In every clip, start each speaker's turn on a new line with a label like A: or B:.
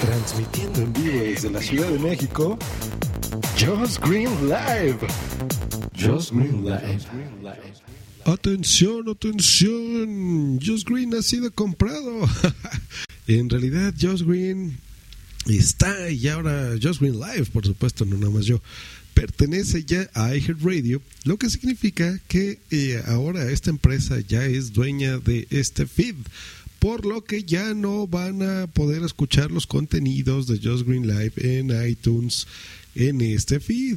A: Transmitiendo en vivo desde la Ciudad de México, Josh Green Live. Josh Green Live. Atención, atención. Josh Green ha sido comprado. en realidad, Josh Green está y ahora Josh Green Live, por supuesto, no nada más yo. Pertenece ya a iHeartRadio, lo que significa que eh, ahora esta empresa ya es dueña de este feed por lo que ya no van a poder escuchar los contenidos de Just Green Live en iTunes en este feed.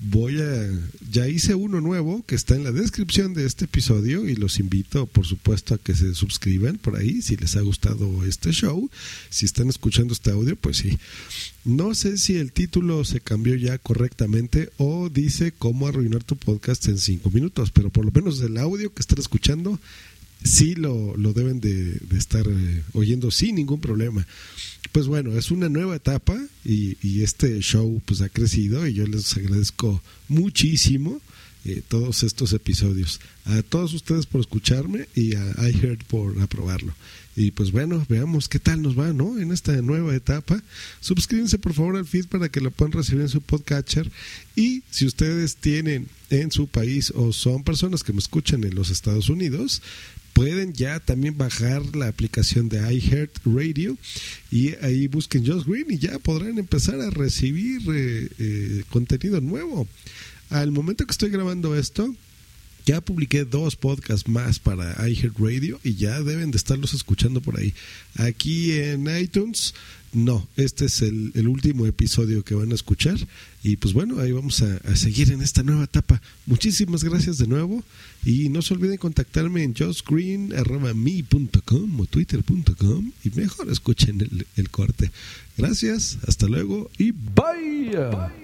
A: Voy a ya hice uno nuevo que está en la descripción de este episodio y los invito por supuesto a que se suscriban por ahí si les ha gustado este show. Si están escuchando este audio, pues sí. No sé si el título se cambió ya correctamente o dice cómo arruinar tu podcast en cinco minutos, pero por lo menos el audio que están escuchando sí lo, lo deben de, estar eh, oyendo sin ningún problema. Pues bueno, es una nueva etapa y, y, este show pues ha crecido y yo les agradezco muchísimo eh, todos estos episodios. A todos ustedes por escucharme y a iHeart por aprobarlo. Y pues bueno, veamos qué tal nos va, ¿no? En esta nueva etapa. Suscríbanse por favor al feed para que lo puedan recibir en su podcatcher. Y si ustedes tienen en su país o son personas que me escuchan en los Estados Unidos, pueden ya también bajar la aplicación de iHeartRadio y ahí busquen Josh Green y ya podrán empezar a recibir eh, eh, contenido nuevo. Al momento que estoy grabando esto, ya publiqué dos podcasts más para iHeartRadio y ya deben de estarlos escuchando por ahí. Aquí en iTunes, no, este es el, último episodio que van a escuchar. Y pues bueno, ahí vamos a, seguir en esta nueva etapa. Muchísimas gracias de nuevo. Y no se olviden contactarme en justgreen.me.com o twitter.com y mejor escuchen el corte. Gracias, hasta luego y bye.